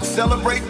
Let's celebrate. Celebrate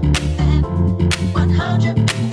100, 100.